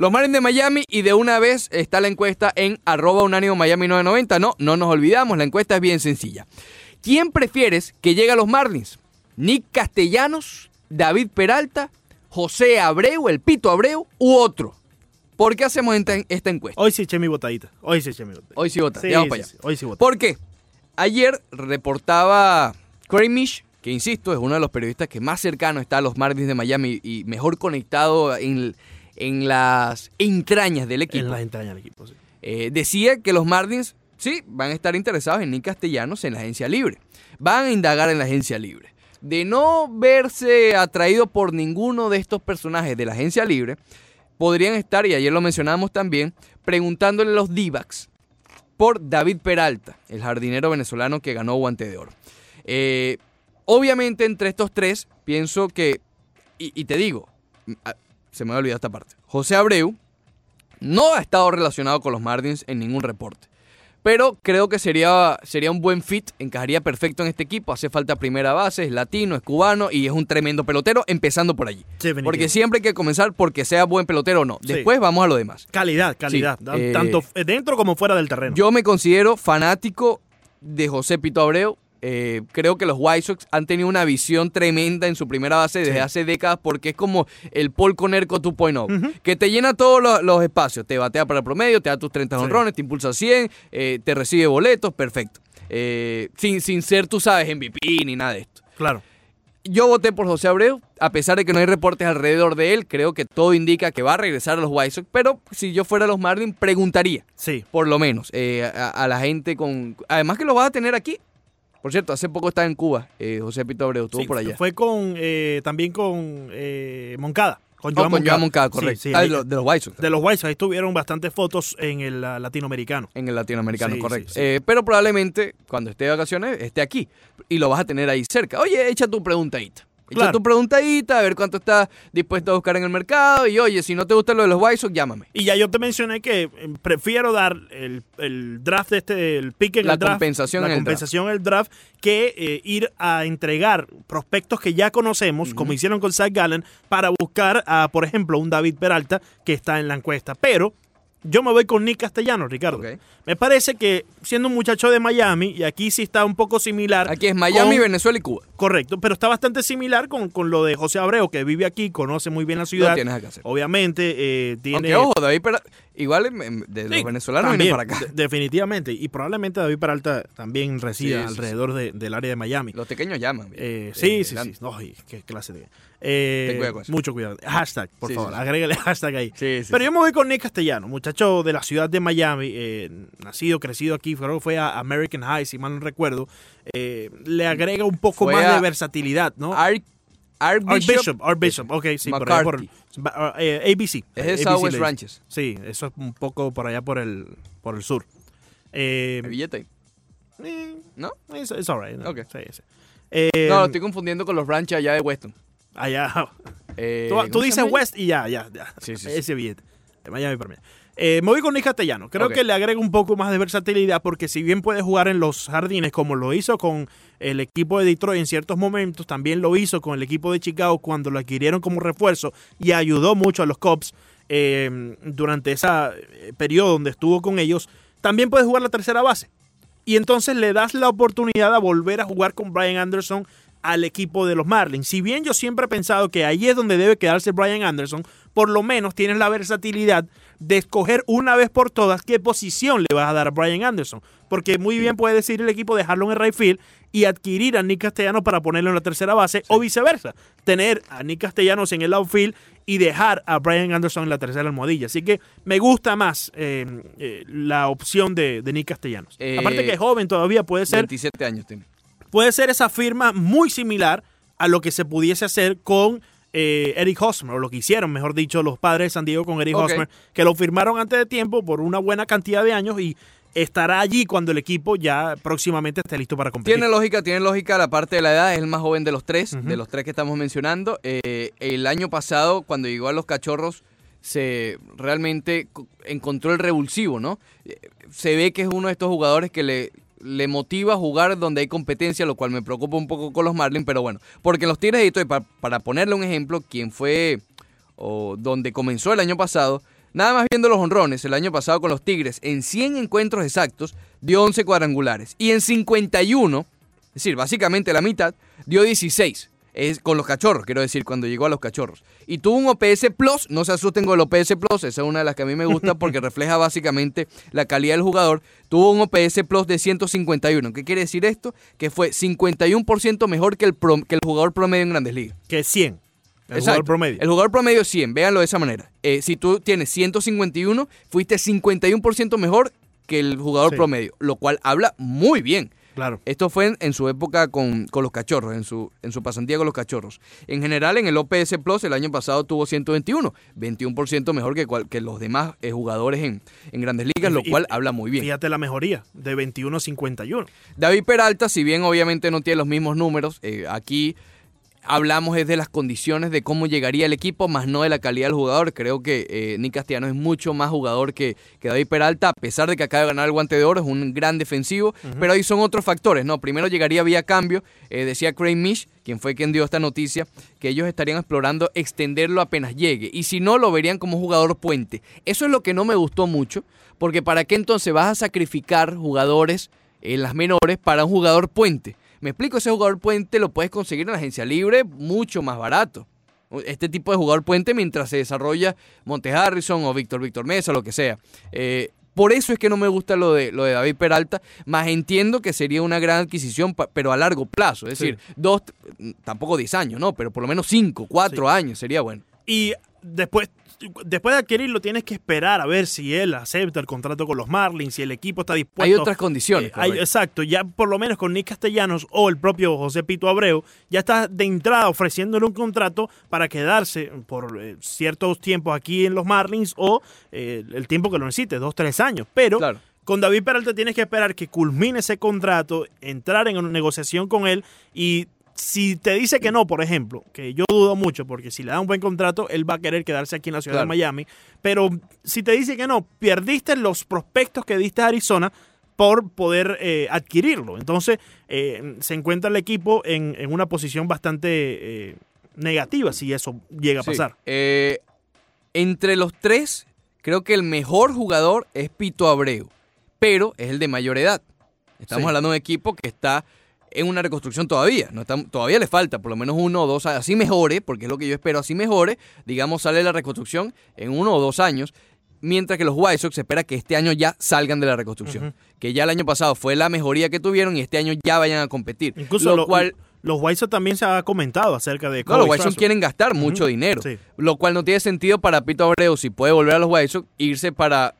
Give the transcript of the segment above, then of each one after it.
Los Marlins de Miami y de una vez está la encuesta en arroba unánimo Miami 990. No, no nos olvidamos, la encuesta es bien sencilla. ¿Quién prefieres que llegue a los Marlins? ¿Nick Castellanos, David Peralta, José Abreu, el Pito Abreu u otro? ¿Por qué hacemos esta, esta encuesta? Hoy sí eché mi botadita. Hoy sí eché mi botadita. Hoy sí vota. Sí, sí, para allá. sí, Hoy sí vota. ¿Por qué? Ayer reportaba Craig Mish, que insisto, es uno de los periodistas que más cercano está a los Marlins de Miami y mejor conectado en, en las entrañas del equipo. En las entrañas del equipo, sí. Eh, decía que los Marlins, sí, van a estar interesados en Nick Castellanos en la agencia libre. Van a indagar en la agencia libre. De no verse atraído por ninguno de estos personajes de la agencia libre, podrían estar, y ayer lo mencionábamos también, preguntándole a los d por David Peralta, el jardinero venezolano que ganó guante de oro. Eh, obviamente, entre estos tres, pienso que, y, y te digo, se me ha olvidado esta parte, José Abreu no ha estado relacionado con los Martins en ningún reporte. Pero creo que sería, sería un buen fit, encajaría perfecto en este equipo. Hace falta primera base, es latino, es cubano y es un tremendo pelotero, empezando por allí. Porque siempre hay que comenzar porque sea buen pelotero o no. Sí. Después vamos a lo demás. Calidad, calidad. Sí, eh, tanto dentro como fuera del terreno. Yo me considero fanático de José Pito Abreu. Eh, creo que los White Sox han tenido una visión tremenda en su primera base desde Sí. hace décadas porque es como el Paul Conerco 2.0, Ujú. que te llena todos los, los espacios, te batea para el promedio, te da tus 30 Sí. honrones, te impulsa 100, eh, te recibe boletos, perfecto. Eh, sin, sin ser, tú sabes, MVP ni nada de esto. Claro. Yo voté por José Abreu, a pesar de que no hay reportes alrededor de él, creo que todo indica que va a regresar a los White Sox, pero si yo fuera a los Marlins, preguntaría Sí. por lo menos, eh, a, a la gente con... Además que lo vas a tener aquí. Por cierto, hace poco estaba en Cuba, eh, José Pito Abreu, estuvo Sí, por allá. Fue con eh, también con eh, Moncada. Con Oh, con Joan Moncada, correcto. sí, Ah, de, los, de los White Sox, de los White Sox. Ahí tuvieron bastantes fotos en el ah, latinoamericano. en el latinoamericano, correcto. Eh, pero probablemente cuando esté de vacaciones esté aquí y lo vas a tener ahí cerca. Oye, echa tu preguntadita. Echa Claro. tu preguntadita, a ver cuánto estás dispuesto a buscar en el mercado. Y oye, si no te gusta lo de los White llámame. Y ya yo te mencioné que eh, prefiero dar el, el draft, este, el pick en La el draft. compensación la en el compensación en el draft, que eh, ir a entregar prospectos que ya conocemos, como hicieron con Zach Gallen, para buscar a, por ejemplo, un David Peralta que está en la encuesta. Pero yo me voy con Nick Castellanos, Ricardo. Me parece que siendo un muchacho de Miami, y aquí sí está un poco similar. Aquí es Miami, con- Venezuela y Cuba. Correcto, pero está bastante similar con, con lo de José Abreu, que vive aquí, conoce muy bien la ciudad. No tienes que hacer. Obviamente, eh, tiene. Aunque ojo, David Pera- igual de los Sí, venezolanos también, vienen para acá. de- definitivamente. Y probablemente David Peralta también resida Sí, alrededor de- del área de Miami. Los pequeños llaman. Eh, sí, sí, sí. Ay, qué clase de. Eh, Ten cuidado mucho cuidado. Hashtag, por favor. Agrégale hashtag ahí. Sí, sí, Pero yo me voy con Nick Castellano, muchacho de la ciudad de Miami, eh, nacido, crecido aquí, creo que fue a American High, si mal no recuerdo. Eh, le agrega un poco Fue más de versatilidad, ¿no? Arch- Archbishop Archbishop, Archbishop, ok, sí, por por. Eh, ABC. Es de ABC Southwest. Ranches. Sí, eso es un poco por allá por el, por el sur. Eh, El billete. eh, ¿No? it's, it's all right, ¿no? Ok. Sí, sí. Eh, No, lo estoy confundiendo con los ranches allá de Weston. allá. Eh, Tú, ¿cómo tú se dices? West y ya, ya, ya. Sí. Ese billete. Miami para mí. Eh, me voy con Nick Castellano. Creo que le agrega un poco más de versatilidad porque si bien puede jugar en los jardines como lo hizo con el equipo de Detroit en ciertos momentos, también lo hizo con el equipo de Chicago cuando lo adquirieron como refuerzo y ayudó mucho a los Cubs eh, durante ese periodo donde estuvo con ellos, también puede jugar la tercera base. Y entonces le das la oportunidad a volver a jugar con Brian Anderson al equipo de los Marlins. Si bien yo siempre he pensado que ahí es donde debe quedarse Brian Anderson, por lo menos tienes la versatilidad de escoger una vez por todas qué posición le vas a dar a Brian Anderson. Porque muy bien puede decir el equipo dejarlo en el right field y adquirir a Nick Castellanos para ponerlo en la tercera base o viceversa. Tener a Nick Castellanos en el outfield y dejar a Brian Anderson en la tercera almohadilla. Así que me gusta más eh, eh, la opción de, de Nick Castellanos. Eh, Aparte que es joven todavía, puede ser 27 años tiene. Puede ser esa firma muy similar a lo que se pudiese hacer con eh, Eric Hosmer, o lo que hicieron, mejor dicho, los padres de San Diego con Eric. Hosmer, que lo firmaron antes de tiempo por una buena cantidad de años y estará allí cuando el equipo ya próximamente esté listo para competir. Tiene lógica, tiene lógica la parte de la edad, es el más joven de los tres, de los tres que estamos mencionando. Eh, el año pasado, cuando llegó a los cachorros, se realmente co- encontró el revulsivo, ¿no? Eh, Se ve que es uno de estos jugadores que le, le motiva jugar donde hay competencia, lo cual me preocupa un poco con los Marlins, pero bueno, porque en los Tigres de Detroit, pa- para, ponerle un ejemplo, quien fue o donde comenzó el año pasado, Nada más viendo los honrones el año pasado con los Tigres, en 100 encuentros exactos, dio 11 cuadrangulares. Y en 51, es decir, básicamente la mitad, dio 16 es con los cachorros, quiero decir, cuando llegó a los cachorros. Y tuvo un OPS Plus, no se asusten con el OPS Plus, esa es una de las que a mí me gusta porque refleja básicamente la calidad del jugador. Tuvo un OPS Plus de 151. ¿Qué quiere decir esto? Que fue 51% mejor que el, que el jugador promedio en Grandes Ligas. Que 100. El jugador promedio. El jugador promedio 100, véanlo de esa manera. Eh, si tú tienes 151, fuiste 51% mejor que el jugador promedio, lo cual habla muy bien Claro. Esto fue en, su época con, los cachorros, en su, en su pasantía con los cachorros. En general, en el OPS Plus, el año pasado tuvo 121, 21% mejor que, que los demás eh, jugadores en, en, grandes ligas, lo cual habla muy bien. Fíjate la mejoría, de 21 a 51. David Peralta, si bien obviamente no tiene los mismos números, eh, aquí hablamos es de las condiciones de cómo llegaría el equipo, más no de la calidad del jugador. Creo que eh, Nick Castellano es mucho más jugador que, que, David Peralta, a pesar de que acaba de ganar el guante de oro, es un gran defensivo, pero ahí son otros factores, ¿no? Primero llegaría vía cambio, eh, decía Craig Mish, quien fue quien dio esta noticia, que ellos estarían explorando extenderlo apenas llegue, y si no, lo verían como jugador puente. Eso es lo que no me gustó mucho, porque ¿para qué entonces vas a sacrificar jugadores en las menores para un jugador puente? Me explico, ese jugador puente lo puedes conseguir en la agencia libre mucho más barato. Este tipo de jugador puente mientras se desarrolla Monte Harrison o Víctor Víctor Mesa, lo que sea. Eh, por eso es que no me gusta lo de, lo de David Peralta, más entiendo que sería una gran adquisición, pero a largo plazo. Es decir, dos, tampoco 10 años, ¿no? Pero por lo menos 5, 4 años sería bueno. Y después después de adquirirlo tienes que esperar a ver si él acepta el contrato con los Marlins, si el equipo está dispuesto. Hay otras condiciones. Eh, exacto, ya por lo menos con Nick Castellanos o el propio José Pito Abreu, ya está de entrada ofreciéndole un contrato para quedarse por eh, ciertos tiempos aquí en los Marlins o eh, el tiempo que lo necesite, dos, tres años. Pero con David Peralta tienes que esperar que culmine ese contrato, entrar en una negociación con él y si te dice que no, por ejemplo, que yo dudo mucho, porque si le da un buen contrato, él va a querer quedarse aquí en la ciudad de Miami, pero si te dice que no, perdiste los prospectos que diste a Arizona por poder eh, adquirirlo. Entonces, eh, se encuentra el equipo en, una posición bastante eh, negativa si eso llega a pasar. entre los tres, creo que el mejor jugador es Pito Abreu, pero es el de mayor edad. Estamos hablando de un equipo que está en una reconstrucción todavía. No todavía le falta por lo menos uno o dos años. Así mejore, porque es lo que yo espero, así mejore. Digamos, sale la reconstrucción en uno o dos años. Mientras que los White Sox espera que este año ya salgan de la reconstrucción. Que ya el año pasado fue la mejoría que tuvieron y este año ya vayan a competir. Incluso lo, cual los White Sox también se ha comentado acerca de... No, los White Sox quieren gastar mucho dinero. Lo cual no tiene sentido para Pito Abreu, si puede volver a los White Sox, irse para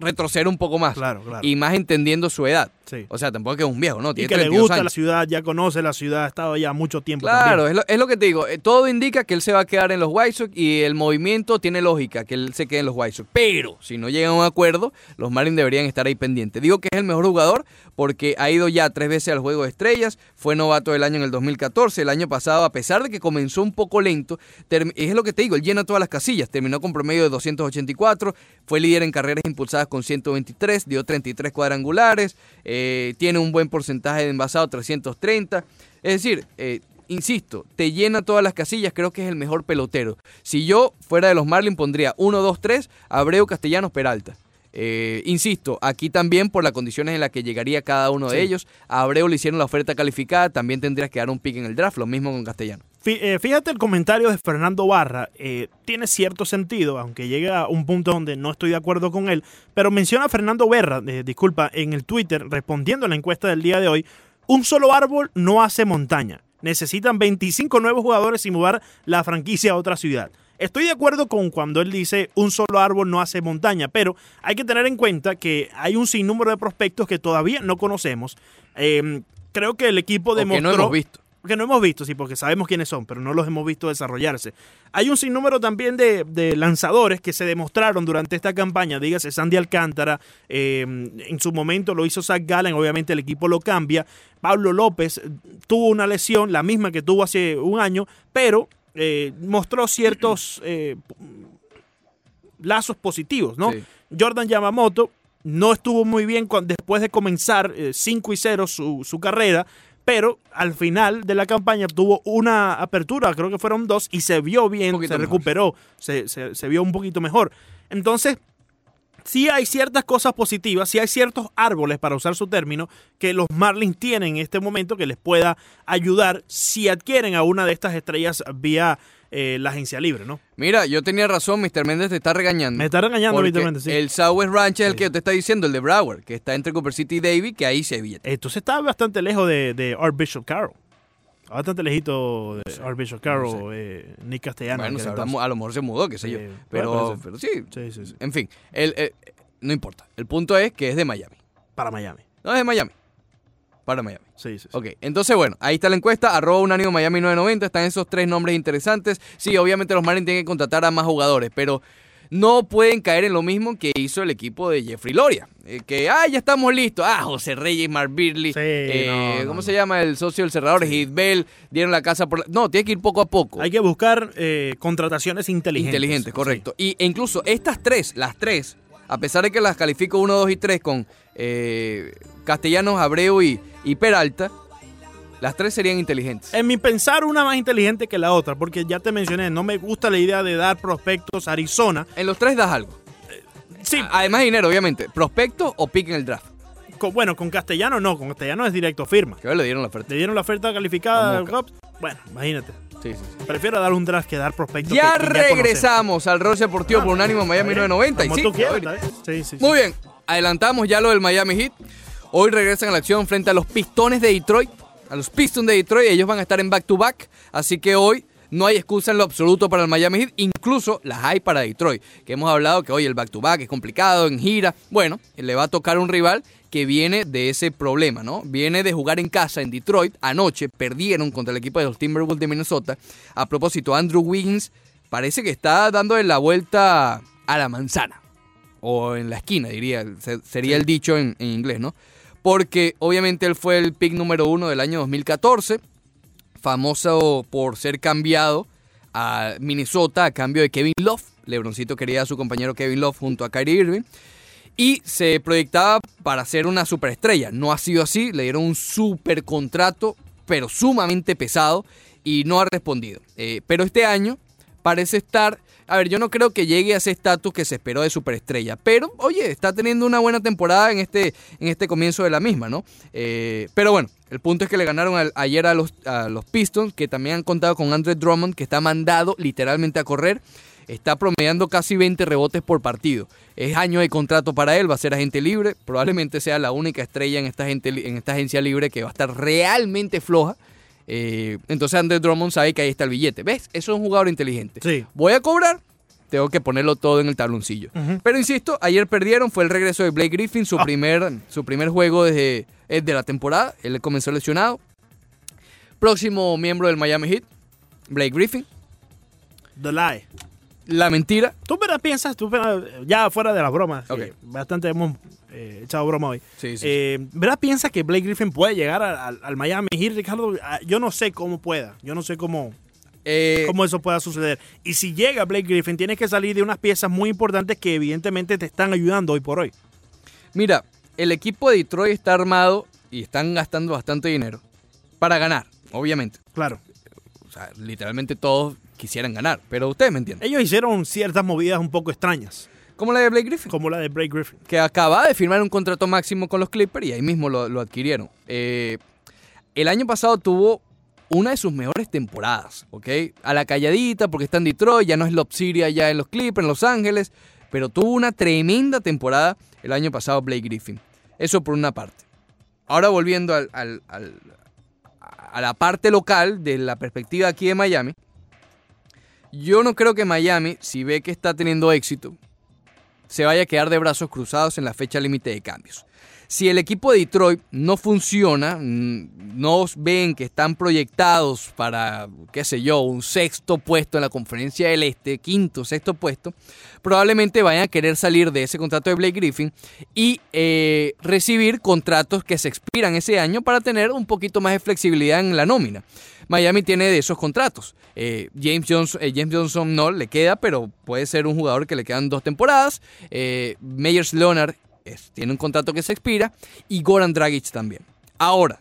retroceder un poco más. Claro, claro. Y más entendiendo su edad. O sea, tampoco es que es un viejo, ¿no? Tiene y que le gusta la ciudad, ya conoce la ciudad, ha estado ya mucho tiempo. Claro, es lo, es lo, que te digo. Eh, todo indica que él se va a quedar en los White Sox y el movimiento tiene lógica que él se quede en los White Sox. Pero si no llega a un acuerdo, los Marlins deberían estar ahí pendientes. Digo que es el mejor jugador porque ha ido ya tres veces al Juego de Estrellas, fue novato del año en el 2014, el año pasado, a pesar de que comenzó un poco lento, es lo que te digo, él llena todas las casillas, terminó con promedio de 284, fue líder en carreras impulsadas con 123, dio 33 cuadrangulares, eh, tiene un buen porcentaje de envasado, 330. Es decir, eh, insisto, te llena todas las casillas, creo que es el mejor pelotero. Si yo fuera de los Marlins pondría 1, 2, 3, Abreu, Castellanos, Peralta. Eh, insisto, aquí también por las condiciones en las que llegaría cada uno de ellos, a Abreu le hicieron la oferta calificada, también tendrías que dar un pick en el draft, lo mismo con Castellano. Eh, fíjate el comentario de Fernando Barra, eh, tiene cierto sentido, aunque llega a un punto donde no estoy de acuerdo con él, pero menciona a Fernando Berra, disculpa, en el Twitter, respondiendo a la encuesta del día de hoy, un solo árbol no hace montaña. Necesitan 25 nuevos jugadores y mudar la franquicia a otra ciudad. Estoy de acuerdo con cuando él dice un solo árbol no hace montaña, pero hay que tener en cuenta que hay un sinnúmero de prospectos que todavía no conocemos. Em, creo que el equipo demostró... que no hemos visto. Que no hemos visto, sí, porque sabemos quiénes son, pero no los hemos visto desarrollarse. Hay un sinnúmero también de, lanzadores que se demostraron durante esta campaña. Dígase Sandy Alcántara, em, en su momento lo hizo Zach Gallen, obviamente el equipo lo cambia. Pablo López tuvo una lesión, la misma que tuvo hace un año, pero eh, mostró ciertos eh, lazos positivos, ¿no? Jordan Yamamoto no estuvo muy bien después de comenzar 5 eh, y 0 su, carrera, pero al final de la campaña tuvo una apertura, creo que fueron dos, y se vio bien, se recuperó, se, se, vio un poquito mejor. Entonces, sí hay ciertas cosas positivas, sí hay ciertos árboles, para usar su término, que los Marlins tienen en este momento que les pueda ayudar si adquieren a una de estas estrellas vía eh, la agencia libre, ¿no? Mira, yo tenía razón, Mr. Méndez te está regañando. Me está regañando, evidentemente, sí. El Southwest Ranch es el Sí. que te está diciendo, el de Broward, que está entre Cooper City y Davie, que ahí se billete. Entonces está bastante lejos de, de Archbishop Carroll. Bastante lejito de Archbishop Carroll, eh, Nick Castellano. bueno, se está a lo mejor se mudó, qué sé yo. Pero, sí, en fin, el, eh, no importa. El punto es que es de Miami. Para Miami. No es de Miami. Para Miami. Sí, sí, sí. Ok, entonces bueno, ahí está la encuesta, arroba unánimo Miami 990, están esos tres nombres interesantes. Sí, obviamente los Marlins tienen que contratar a más jugadores, pero no pueden caer en lo mismo que hizo el equipo de Jeffrey Loria. eh, que, ah, ya estamos listos. Ah, José Reyes, Mark Beerly, Sí, eh, no, ¿cómo no. se llama el socio del cerrador? Heath Bell, dieron la casa por... la- No, tiene que ir poco a poco. Hay que buscar eh, contrataciones inteligentes. Inteligente, Sí. correcto. Y, e incluso estas tres, las tres, a pesar de que las califico 1, 2 y 3 con eh, Castellanos, Abreu y, y Peralta, las tres serían inteligentes. En mi pensar, una más inteligente que la otra, porque ya te mencioné, no me gusta la idea de dar prospectos a Arizona. En los tres das algo. Sí, Además de dinero, obviamente. Prospecto o pick en el draft. con- bueno, con Castellano no, con Castellano es directo firma. Que le dieron la oferta. Le dieron la oferta calificada al. Bueno, imagínate. Sí, sí, sí. Prefiero dar un draft que dar prospectos. Ya que- que regresamos al Rol Deportivo por Unánimo Miami Está bien, 990. y Como tú quieras, sí, sí. Muy bien, adelantamos ya lo del Miami Heat. Hoy regresan a la acción frente a los Pistones de Detroit. A los Pistons de Detroit, ellos van a estar en back-to-back. Así que hoy no hay excusa en lo absoluto para el Miami Heat. Incluso las hay para Detroit. Que hemos hablado que hoy el back-to-back es complicado, en gira. Bueno, le va a tocar un rival que viene de ese problema, ¿no? Viene de jugar en casa en Detroit. Anoche perdieron contra el equipo de los Timberwolves de Minnesota. A propósito, Andrew Wiggins parece que está dando la vuelta a la manzana o en la esquina, diría, se- sería el dicho en, en inglés, ¿no? Porque obviamente él fue el pick número uno del año 2014, famoso por ser cambiado a Minnesota a cambio de Kevin Love. Lebroncito quería a su compañero Kevin Love junto a Kyrie Irving. Y se proyectaba para ser una superestrella. No ha sido así, le dieron un super contrato, pero sumamente pesado, y no ha respondido. Eh, pero este año parece estar. A ver, yo no creo que llegue a ese estatus que se esperó de superestrella, pero oye, está teniendo una buena temporada en este, en este comienzo de la misma, ¿no? Eh, pero bueno, el punto es que le ganaron ayer a los, a los Pistons, que también han contado con Andre Drummond, que está mandado literalmente a correr. Está promediando casi 20 rebotes por partido. Es año de contrato para él, va a ser agente libre. Probablemente sea la única estrella en esta, en esta agencia libre que va a estar realmente floja. Eh, entonces Andre Drummond sabe que ahí está el billete. ¿Ves? Eso es un jugador inteligente. Sí. Voy a cobrar, tengo que ponerlo todo en el tabloncillo. Pero insisto, ayer perdieron, fue el regreso de Blake Griffin, su, Ah. primer, su primer juego desde eh, de la temporada. Él comenzó lesionado. Próximo miembro del Miami Heat, Blake Griffin. The Lie. La mentira, Tú verdad piensas, tú ya fuera de las bromas, Ok. que bastante hemos eh, echado broma hoy. Sí, sí, Eh, ¿Verdad piensas que Blake Griffin puede llegar al, al- al Miami Heat, Ricardo? Ah, Yo no sé cómo pueda, yo no sé cómo, Eh, cómo eso pueda suceder. Y si llega Blake Griffin, tienes que salir de unas piezas muy importantes que evidentemente te están ayudando hoy por hoy. Mira, el equipo de Detroit está armado y están gastando bastante dinero para ganar, obviamente. Claro. O sea, literalmente todos quisieran ganar, pero ustedes me entienden. Ellos hicieron ciertas movidas un poco extrañas, Como la de Blake Griffin. como la de Blake Griffin. que acaba de firmar un contrato máximo con los Clippers y ahí mismo lo, lo adquirieron. Eh, el año pasado tuvo una de sus mejores temporadas, ¿ok? A la calladita porque está en Detroit, ya no es Lob City allá en los Clippers, en Los Ángeles, pero tuvo una tremenda temporada el año pasado Blake Griffin. Eso por una parte. Ahora volviendo al- al- al- a la parte local de la perspectiva aquí de Miami, yo no creo que Miami, si ve que está teniendo éxito, se vaya a quedar de brazos cruzados en la fecha límite de cambios. Si el equipo de Detroit no funciona, mm, no ven que están proyectados para, qué sé yo, un sexto puesto en la conferencia del Este, quinto, sexto puesto, probablemente vayan a querer salir de ese contrato de Blake Griffin y eh, recibir contratos que se expiran ese año para tener un poquito más de flexibilidad en la nómina. Miami tiene de esos contratos. Eh, James, Johnson, eh, James Johnson no le queda, pero puede ser un jugador que le quedan dos temporadas. Eh, Meyers Leonard tiene un contrato que se expira y Goran Dragic también. Ahora,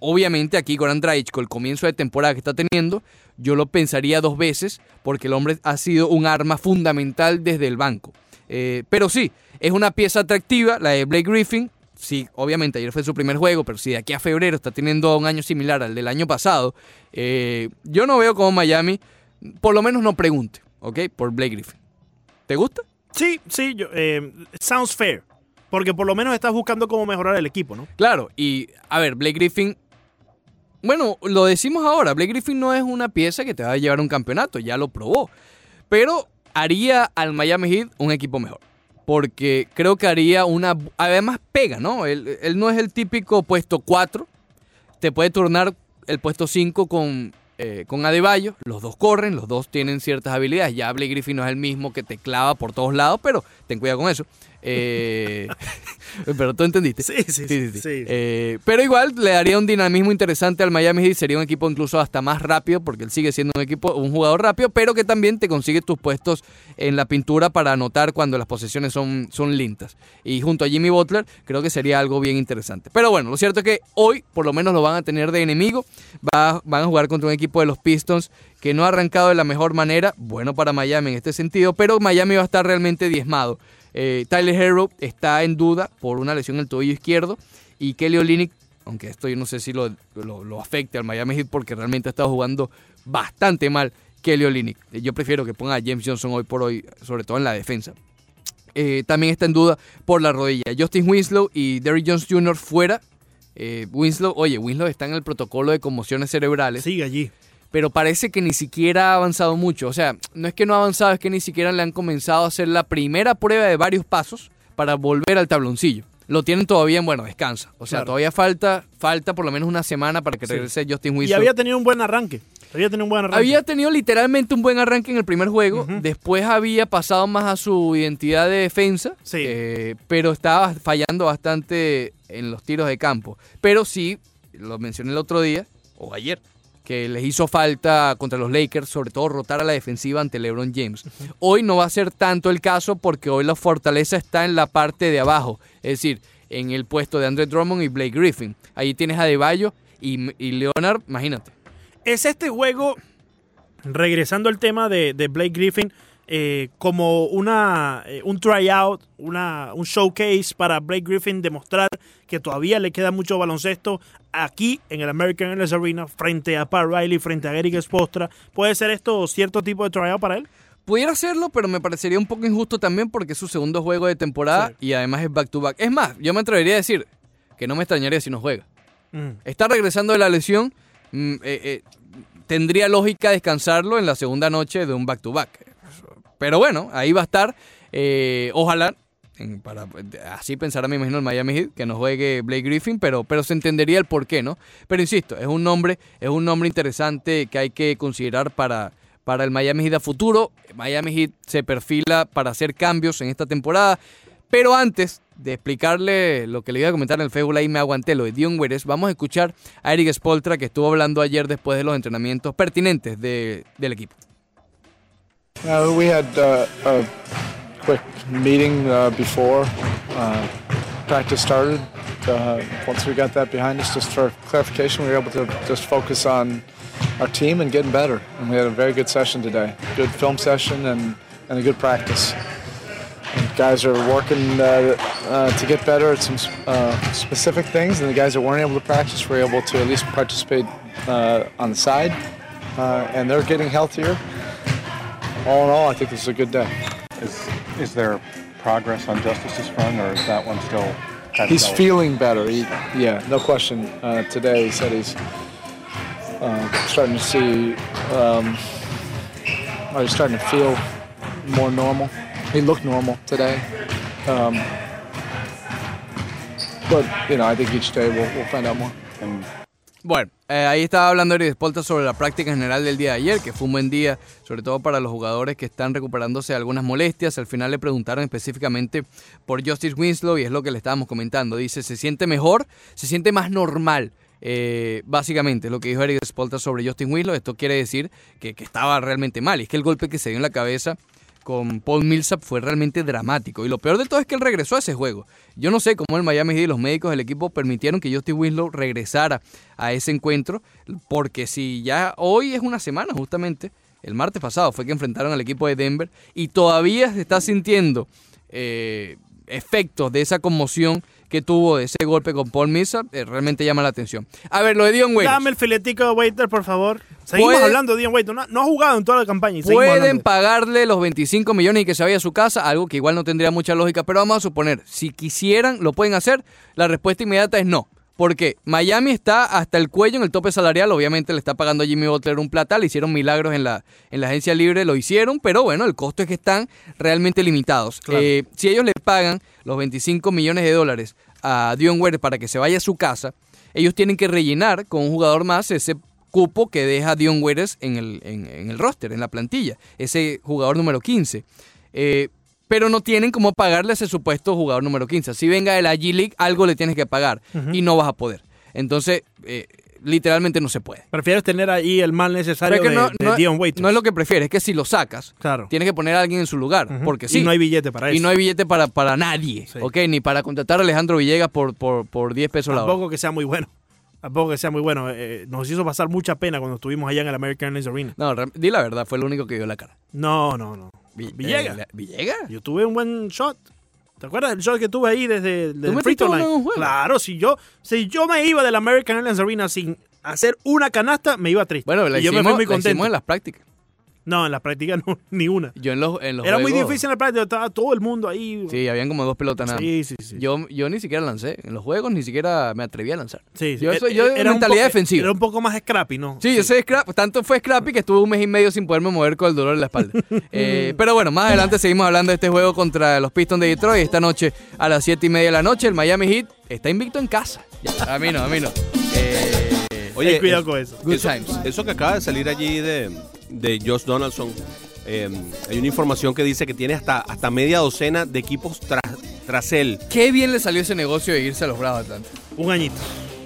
obviamente aquí Goran Dragic con el comienzo de temporada que está teniendo, yo lo pensaría dos veces porque el hombre ha sido un arma fundamental desde el banco. Eh, pero sí, es una pieza atractiva, la de Blake Griffin. Sí, obviamente ayer fue su primer juego, pero si de aquí a febrero está teniendo un año similar al del año pasado, eh, yo no veo como Miami, por lo menos no pregunte, ¿ok? Por Blake Griffin. ¿Te gusta? Sí, sí, yo, eh, sounds fair. Porque por lo menos estás buscando cómo mejorar el equipo, ¿no? Claro, y a ver, Blake Griffin. Bueno, lo decimos ahora, Blake Griffin no es una pieza que te va a llevar a un campeonato, ya lo probó. Pero haría al Miami Heat un equipo mejor. Porque creo que haría una. Además, pega, ¿no? Él, él no es el típico puesto 4. Te puede turnar el puesto 5 con, eh, con Adebayo. Los dos corren, los dos tienen ciertas habilidades. Ya Blake Griffin no es el mismo que te clava por todos lados, pero ten cuidado con eso. Eh, pero tú entendiste. Sí, sí, sí. sí. Eh, pero igual le daría un dinamismo interesante al Miami Heat. Sería un equipo incluso hasta más rápido, porque él sigue siendo un equipo, un jugador rápido, pero que también te consigue tus puestos en la pintura para anotar cuando las posesiones son, son lintas. Y junto a Jimmy Butler, creo que sería algo bien interesante. Pero bueno, lo cierto es que hoy por lo menos lo van a tener de enemigo. Va, van a jugar contra un equipo de los Pistons que no ha arrancado de la mejor manera. Bueno para Miami en este sentido, pero Miami va a estar realmente diezmado. Eh, Tyler Herro está en duda por una lesión en el tobillo izquierdo. Y Kelly Olynyk, aunque esto yo no sé si lo, afecte al Miami Heat porque realmente ha estado jugando bastante mal Kelly Olynyk. Yo prefiero que ponga a James Johnson hoy por hoy, sobre todo en la defensa. Eh, también está en duda por la rodilla. Justin Winslow y Derrick Jones Jr. fuera. Eh, Winslow, oye, Winslow está en el protocolo de conmociones cerebrales. Sigue allí pero parece que ni siquiera ha avanzado mucho. O sea, no es que no ha avanzado, es que ni siquiera le han comenzado a hacer la primera prueba de varios pasos para volver al tabloncillo. Lo tienen todavía en, bueno, descansa. O sea, todavía falta, falta por lo menos una semana para que regrese Justin Winslow. Y había tenido un buen arranque. Había tenido un buen arranque. Había tenido literalmente un buen arranque en el primer juego. Después había pasado más a su identidad de defensa. Sí. Eh, pero estaba fallando bastante en los tiros de campo. Pero sí, lo mencioné el otro día, o ayer, que les hizo falta contra los Lakers, sobre todo rotar a la defensiva ante LeBron James. Hoy no va a ser tanto el caso porque hoy la fortaleza está en la parte de abajo, es decir, en el puesto de Andre Drummond y Blake Griffin. Ahí tienes a Deballo y, y Leonard, imagínate. Es este juego, regresando al tema de, de Blake Griffin, eh, como una, eh, un tryout, una, un showcase para Blake Griffin demostrar que todavía le queda mucho baloncesto aquí en el American Airlines Arena frente a Pat Riley, frente a Eric Spostra. ¿Puede ser esto cierto tipo de tryout para él? Pudiera hacerlo, pero me parecería un poco injusto también porque es su segundo juego de temporada y además es back-to-back. Es más, yo me atrevería a decir que no me extrañaría si no juega. Mm. Está regresando de la lesión, mm, eh, tendría lógica descansarlo en la segunda noche de un back to back pero bueno, ahí va a estar. Eh, ojalá, para, así pensará me imagino el Miami Heat, que no juegue Blake Griffin, pero, pero se entendería el por qué, ¿no? Pero insisto, es un nombre, es un nombre interesante que hay que considerar para, para el Miami Heat a futuro. Miami Heat se perfila para hacer cambios en esta temporada. Pero antes de explicarle lo que le iba a comentar en el Facebook, ahí me aguanté lo de Dion Weres, vamos a escuchar a Eric Spoltra que estuvo hablando ayer después de los entrenamientos pertinentes de, del equipo. Uh, we had uh, a quick meeting uh, before uh, practice started. Uh, once we got that behind us, just for clarification, we were able to just focus on our team and getting better. And we had a very good session today. Good film session and, and a good practice. And guys are working uh, to get better at some specific things, and the guys that weren't able to practice were able to at least participate on the side. and they're getting healthier all in all, I think this is a good day. Is, is there progress on Justice's front, or is that one still? he's feeling better. He, yeah, no question. Uh, today he said he's uh, starting to see, um, or he's starting to feel more normal. He looked normal today. Um, but, you know, I think each day we'll, we'll find out more. And Bueno, eh, ahí estaba hablando Eric Spolta sobre la práctica general del día de ayer, que fue un buen día, sobre todo para los jugadores que están recuperándose de algunas molestias. Al final le preguntaron específicamente por Justice Winslow y es lo que le estábamos comentando. Dice, se siente mejor, se siente más normal. Eh, básicamente, lo que dijo Eric Spolta sobre Justin Winslow, esto quiere decir que, que estaba realmente mal. Y es que el golpe que se dio en la cabeza con Paul Millsap fue realmente dramático. Y lo peor de todo es que él regresó a ese juego. Yo no sé cómo el Miami Heat y los médicos del equipo permitieron que Justin Winslow regresara a ese encuentro, porque si ya hoy es una semana justamente, el martes pasado fue que enfrentaron al equipo de Denver y todavía se está sintiendo eh, efectos de esa conmoción que tuvo ese golpe con Paul Millsap eh, realmente llama la atención. A ver, lo de Dion Waiters. Dame el filetico de Waiter, por favor. Seguimos hablando de Dion Waiter. No, no ha jugado en toda la campaña. y Pueden pagarle los 25 millones y que se vaya a su casa, algo que igual no tendría mucha lógica, pero vamos a suponer, si quisieran, lo pueden hacer. La respuesta inmediata es no. Porque Miami está hasta el cuello en el tope salarial, obviamente le está pagando a Jimmy Butler un plata, le hicieron milagros en la, en la agencia libre, lo hicieron, pero bueno, el costo es que están realmente limitados. Claro. Eh, si ellos le pagan los 25 millones de dólares a Dion Waiters para que se vaya a su casa, ellos tienen que rellenar con un jugador más ese cupo que deja Dion Waiters en el, en, en el roster, en la plantilla, ese jugador número 15. Eh, pero no tienen cómo pagarle a ese supuesto jugador número 15. Si venga de la G-League, algo le tienes que pagar y no vas a poder. Entonces, eh, literalmente no se puede. Prefieres tener ahí el mal necesario que de, no, de no- Dion Waiters. no es lo que prefieres, es que si lo sacas, Claro. tienes que poner a alguien en su lugar. Porque Y sí. no hay billete para Y eso. no hay billete para, para nadie, Sí. ¿ok? Ni para contratar a Alejandro Villegas por, por, por 10 pesos la hora. Tampoco que sea muy bueno. Tampoco que sea muy bueno. Eh, nos hizo pasar mucha pena cuando estuvimos allá en el American Airlines Arena. No, di la verdad, fue el único que dio la cara. No, no, no. Vi- Villegas. eh, la- ¿Villegas? Yo tuve un buen shot. ¿Te acuerdas del shot que tuve ahí desde, desde el metiste free un? Claro, si yo, si yo me iba del American Airlines Arena sin hacer una canasta, me iba triste. Bueno, la y yo me fui muy la hicimos contento. en las prácticas. No, en la práctica no, ni una. Yo en los, en los Era muy difícil en la práctica, estaba todo el mundo ahí. Sí, habían como dos pelotas nada. sí, sí. sí. Yo, yo ni siquiera lancé. En los juegos ni siquiera me atreví a lanzar. Sí, sí. Yo, yo de Era mentalidad defensiva. Era un poco más scrappy, ¿no? Sí, yo soy scrap, tanto fue scrappy que estuve un mes y medio sin poderme mover con el dolor en la espalda. Eh, pero bueno, más adelante seguimos hablando de este juego contra los Pistons de Detroit. Esta noche a las 7 y media de la noche, el Miami Heat está invicto en casa. Ya, a mí no, a mí no. Eh, Oye, cuidado es- con eso. Good eso, times. eso que acaba de salir allí de, de Josh Donaldson, eh, hay una información que dice que tiene hasta, hasta media docena de equipos tras, tras él. qué bien le salió ese negocio de irse a los Bravos Atlanta. Un añito.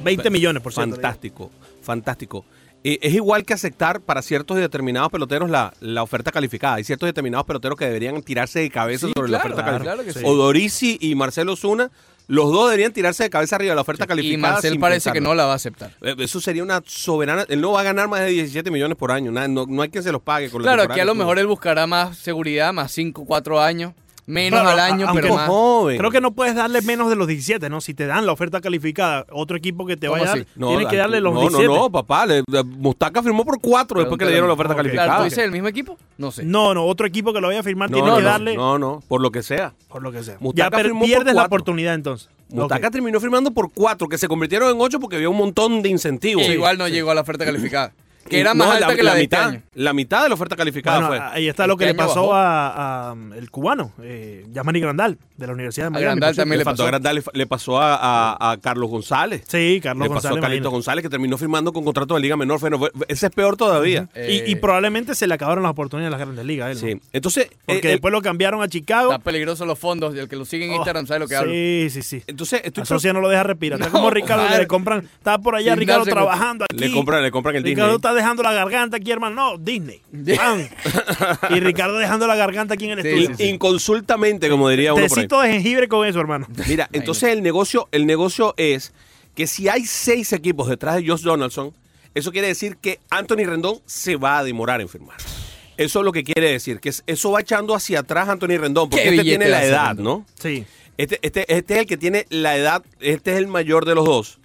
20 millones, por cierto. Fantástico, fantástico. Eh, es igual que aceptar para ciertos y determinados peloteros la, la oferta calificada. Hay ciertos y determinados peloteros que deberían tirarse de cabeza Sí, sobre claro, la oferta claro, calificada. claro que sí. Odorisi y Marcelo Zuna, los dos deberían tirarse de cabeza arriba de la oferta Y calificada. Marcel sin parece que no la va a aceptar. Eh, Eso sería una soberana. Él no va a ganar más de 17 millones por año. no, no hay quien se los pague. Con la Claro, aquí a que lo mejor él buscará más seguridad, más 5, 4 años, menos Claro, al año, pero más. joven. Creo que no puedes darle menos de los 17, ¿no? Si te dan la oferta calificada, otro equipo que te ¿Cómo vaya a dar? No, tiene que da- darle los no, 17. No, no, papá. le- Mustaca firmó por cuatro después que le dieron la oferta calificada. ¿tú dices el mismo equipo? No sé. No, no, otro equipo que lo vaya a firmar no, tiene no, que darle no, no, por lo que sea. por lo que sea. Mustaca ya por pierdes la oportunidad entonces. Mustaca Ok. terminó firmando por cuatro, que se convirtieron en ocho porque había un montón de incentivos. Igual no llegó a la oferta calificada. Que era No, más alta que la, de este mitad. La mitad de la oferta calificada Bueno, fue. ahí está lo Este que le año pasó bajó. a, a, el cubano, eh, Yamani Grandal, de la Universidad de Miami. Grandal también le, le pasó. a Grandal, le, le pasó a, a- a Carlos González. Sí, Carlos le pasó González. a Carlito imagínate. González, que terminó firmando con contrato de Liga Menor. Fue- fue- ese es peor todavía. Eh, Y, y probablemente se le acabaron las oportunidades en las grandes ligas. a él, ¿no? Sí. Entonces, Porque eh, después lo cambiaron a Chicago. Está peligroso los fondos. El que lo sigue en Oh, Instagram sabe lo que hablo. Sí, sí, sí. entonces estoy La socia no lo deja respirar. Está como Ricardo que le compran. Está por allá Ricardo trabajando aquí. le compran, le compran el Ricardo Disney. Está dejando la garganta aquí, hermano. No, Disney. Y Ricardo dejando la garganta aquí en el Sí, estudio. sí, sí. Inconsultamente, como diría uno por ahí. Tecito de jengibre con eso, hermano. Mira, entonces el negocio, el negocio es que si hay seis equipos detrás de Josh Donaldson, eso quiere decir que Anthony Rendón se va a demorar en firmar. Eso es lo que quiere decir, que es- eso va echando hacia atrás a Anthony Rendón, porque este tiene la edad, Rendón. ¿no? Sí. Este, este, este es el que tiene la edad, este es el mayor de los dos.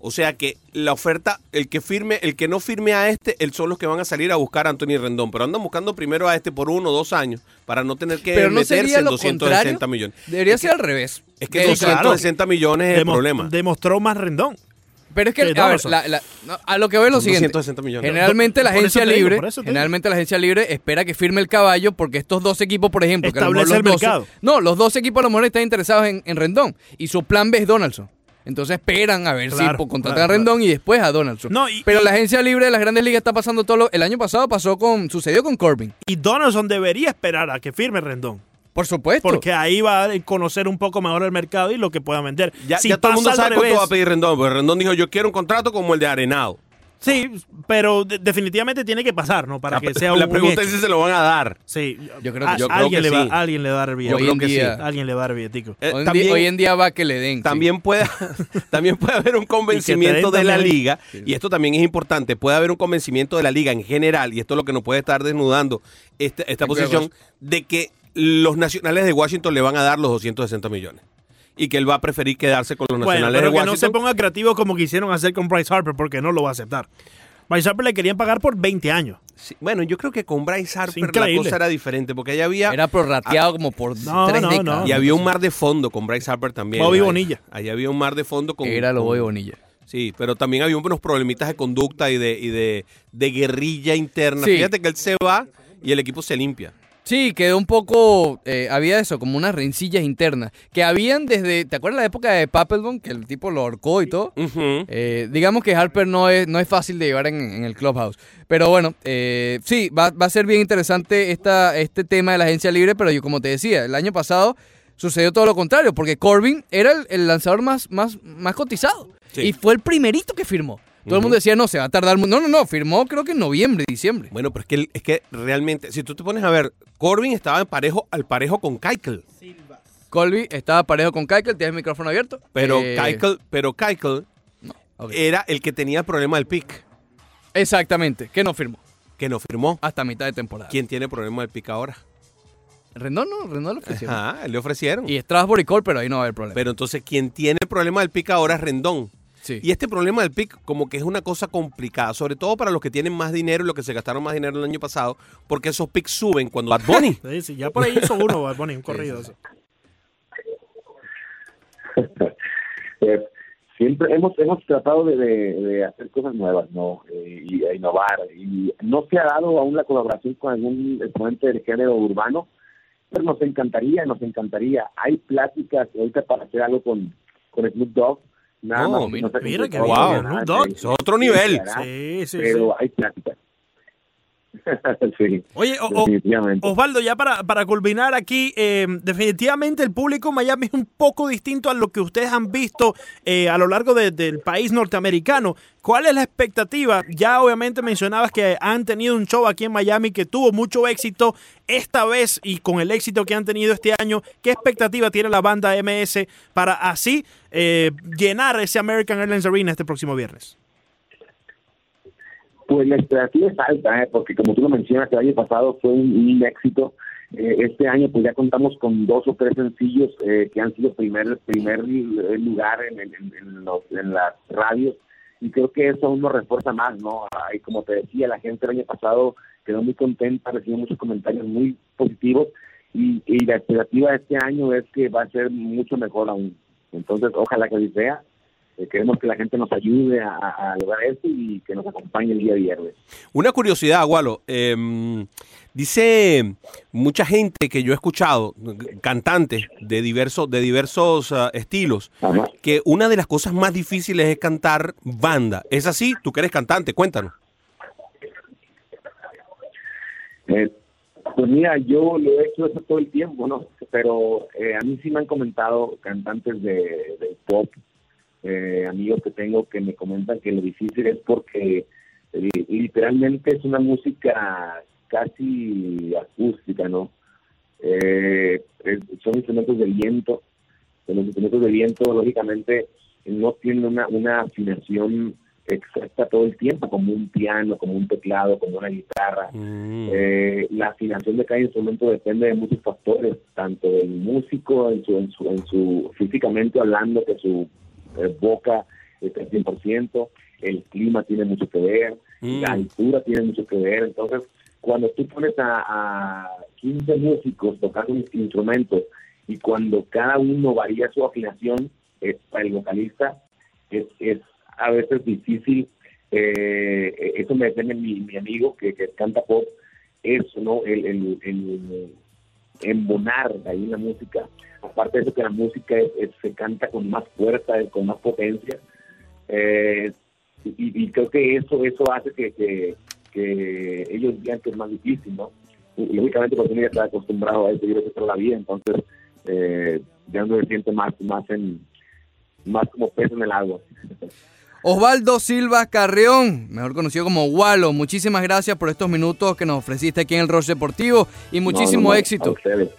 O sea que la oferta, el que firme, el que no firme a este, él son los que van a salir a buscar a Anthony Rendón. Pero andan buscando primero a este por uno o dos años para no tener que Pero no meterse sería en lo 260 contrario. millones. Debería Es ser que- al revés. Es que Que- 260 millones es el problema. Demostró más rendón. Pero es que, a ver, Donaldson. la- la- no, a lo que veo es lo siguiente. 260 millones. Generalmente la agencia libre, digo. generalmente la agencia libre espera que firme el caballo porque estos dos equipos, por ejemplo, que a lo mejor Establece los el 12 mercado. no, los dos equipos a lo mejor están interesados en, en Rendón y su plan B es Donaldson. Entonces esperan a ver Claro, si contratan claro, a Rendón y después a Donaldson. No, y- Pero y- la agencia libre de las Grandes Ligas está pasando todo lo, el año pasado pasó con sucedió con Corbin. Y Donaldson debería esperar a que firme Rendón. Por supuesto. Porque ahí va a conocer un poco mejor el mercado y lo que pueda vender. Ya, Si ya todo el mundo sabe cuánto va a pedir Rendón. Porque Rendón dijo, yo quiero un contrato como el de Arenado. Sí, pero de- definitivamente tiene que pasar, ¿no? Para La, que sea un la un pregunta hecho. es si se lo van a dar. Sí, Yo creo que- a- yo creo alguien, que le va, sí. alguien le va a dar el billete. Hoy creo que sí. Alguien le va a dar billetico. Eh, hoy, en también, día, hoy en día va que le den. sí. también, puede, también puede haber un convencimiento de la liga, y esto también es importante, puede haber un convencimiento de la liga en general, y esto es lo que nos puede estar desnudando esta, esta posición, de que los nacionales de Washington le van a dar los 260 millones. Y que él va a preferir quedarse con los Bueno, nacionales pero de que no se Washington. ponga creativo como quisieron hacer con Bryce Harper, porque no lo va a aceptar. Bryce Harper le querían pagar por 20 años. Sí, bueno, yo creo que con Bryce Harper la cosa era diferente, porque ahí había, Era prorrateado como por No, tres no, décadas. no. y había un mar de fondo con Bryce Harper también. Bobby Ahí- Bonilla. Ahí había un mar de fondo con... Era lo Bobby Bonilla. Sí, pero también había unos problemitas de conducta y de, y de, de guerrilla interna. Sí. Fíjate que él se va y el equipo se limpia. Sí, quedó un poco, eh, había eso, como unas rencillas internas, que habían desde, ¿te acuerdas la época de Papelbon, que el tipo lo ahorcó y todo? Eh, digamos que Harper no es, no es fácil de llevar en, en el clubhouse. Pero bueno, eh, sí, va, va a ser bien interesante esta, este tema de la agencia libre, pero yo como te decía, el año pasado sucedió todo lo contrario, porque Corbin era el, el lanzador más, más, más cotizado. Sí. Y fue el primerito que firmó. Todo el mundo decía, no, se va a tardar. mu-". No, no, no, firmó creo que en noviembre, diciembre. Bueno, pero es que, es que realmente, si tú te pones a ver, Corbin estaba en parejo, al parejo con Keuchel. Colby estaba parejo con Keikel, tienes el micrófono abierto. Pero Eh, pero Keuchel ok. era el que tenía el problema del pick, Exactamente, que no firmó que no firmó. hasta mitad de temporada. ¿Quién tiene problema del pick ahora? Rendón no, Rendón lo ofreció. Ajá, le ofrecieron. Y Strasbourg y Cole, pero ahí no va a haber problema. Pero entonces, quien tiene el problema del pick ahora es Rendón. Sí. Y este problema del pick como que es una cosa complicada, sobre todo para los que tienen más dinero y los que se gastaron más dinero el año pasado, porque esos picks suben cuando Bad Bunny. Sí, sí, ya por ahí hizo uno, Bad Bunny, un corrido. sí. Eh, siempre hemos hemos tratado de, de- de hacer cosas nuevas no Eh, y a innovar y no se ha dado aún la colaboración con algún exponente del género urbano pero nos encantaría nos encantaría hay pláticas ahorita para hacer algo con con Snoop Dogg nada No, más mira, que- Es otro nivel. Sí, sí. pero hay pláticas sí Oye, o- Osvaldo, ya para, para culminar aquí, eh, definitivamente el público en Miami es un poco distinto a lo que ustedes han visto eh, a lo largo de- del país norteamericano. ¿Cuál es la expectativa? Ya obviamente mencionabas que han tenido un show aquí en Miami que tuvo mucho éxito esta vez y con el éxito que han tenido este año. ¿Qué expectativa tiene la banda MS para así eh, llenar ese American Airlines Arena este próximo viernes? Pues la expectativa es alta, ¿eh? porque como tú lo mencionas, el año pasado fue un, un éxito. Eh, este año pues ya contamos con dos o tres sencillos eh, que han sido primer primer lugar en, en, en los, en las radios y creo que eso aún nos refuerza más, ¿no? Y como te decía, la gente el año pasado quedó muy contenta, recibió muchos comentarios muy positivos y, y la expectativa de este año es que va a ser mucho mejor aún. Entonces, ojalá que así sea. Eh, queremos que la gente nos ayude a, a lograr esto y que nos acompañe el día viernes. Una curiosidad, Gualo. eh, dice mucha gente que yo he escuchado, cantantes de diversos, de diversos ah, estilos, Ajá. que una de las cosas más difíciles es cantar banda. ¿Es así? Tú que eres cantante, cuéntanos. Eh, pues mira, yo lo he hecho eso todo el tiempo, ¿no? Pero eh, a mí sí me han comentado cantantes de, de pop, eh, amigos que tengo que me comentan que lo difícil es porque eh, literalmente es una música casi acústica, ¿no? Eh, son instrumentos de viento, los instrumentos de viento lógicamente no tienen una, una afinación exacta todo el tiempo, como un piano, como un teclado, como una guitarra. Mm. Eh, la afinación de cada instrumento depende de muchos factores, tanto del músico en su, en su, en su físicamente hablando, que su boca esté al 100%, el clima tiene mucho que ver, Mm. la altura tiene mucho que ver. Entonces, cuando tú pones a, a 15 músicos tocando un instrumento y cuando cada uno varía su afinación, eh, para el vocalista es, es a veces difícil. Eh, eso me decía mi, mi amigo que, que canta pop, eso, ¿no? El, el, el embonar ahí en la música. Aparte de eso, que la música es- es- se canta con más fuerza, con más potencia. Eh, y, y creo que eso eso hace que, que, que ellos digan que es más difícil, ¿no? Y, lógicamente, porque uno ya está acostumbrado a eso, yo creo que toda la vida, entonces eh, ya uno se siente más, más, en, más como pez en el agua. Osvaldo Silva Carreón, mejor conocido como Walo, muchísimas gracias por estos minutos que nos ofreciste aquí en el Roche Deportivo y muchísimo No, no, no, a éxito. ustedes.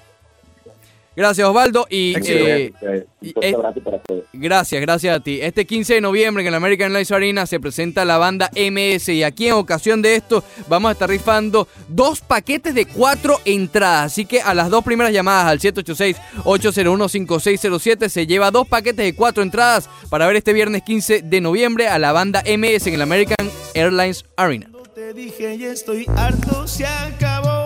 Gracias, Osvaldo. Y, eh, y- eh. Gracias, gracias a ti. Este 15 de noviembre en el American Airlines Arena se presenta la banda MS y aquí en ocasión de esto vamos a estar rifando dos paquetes de cuatro entradas. Así que a las dos primeras llamadas al 786-801-5607 se lleva dos paquetes de cuatro entradas para ver este viernes 15 de noviembre a la banda MS en el American Airlines Arena. Te dije y estoy harto, se acabó.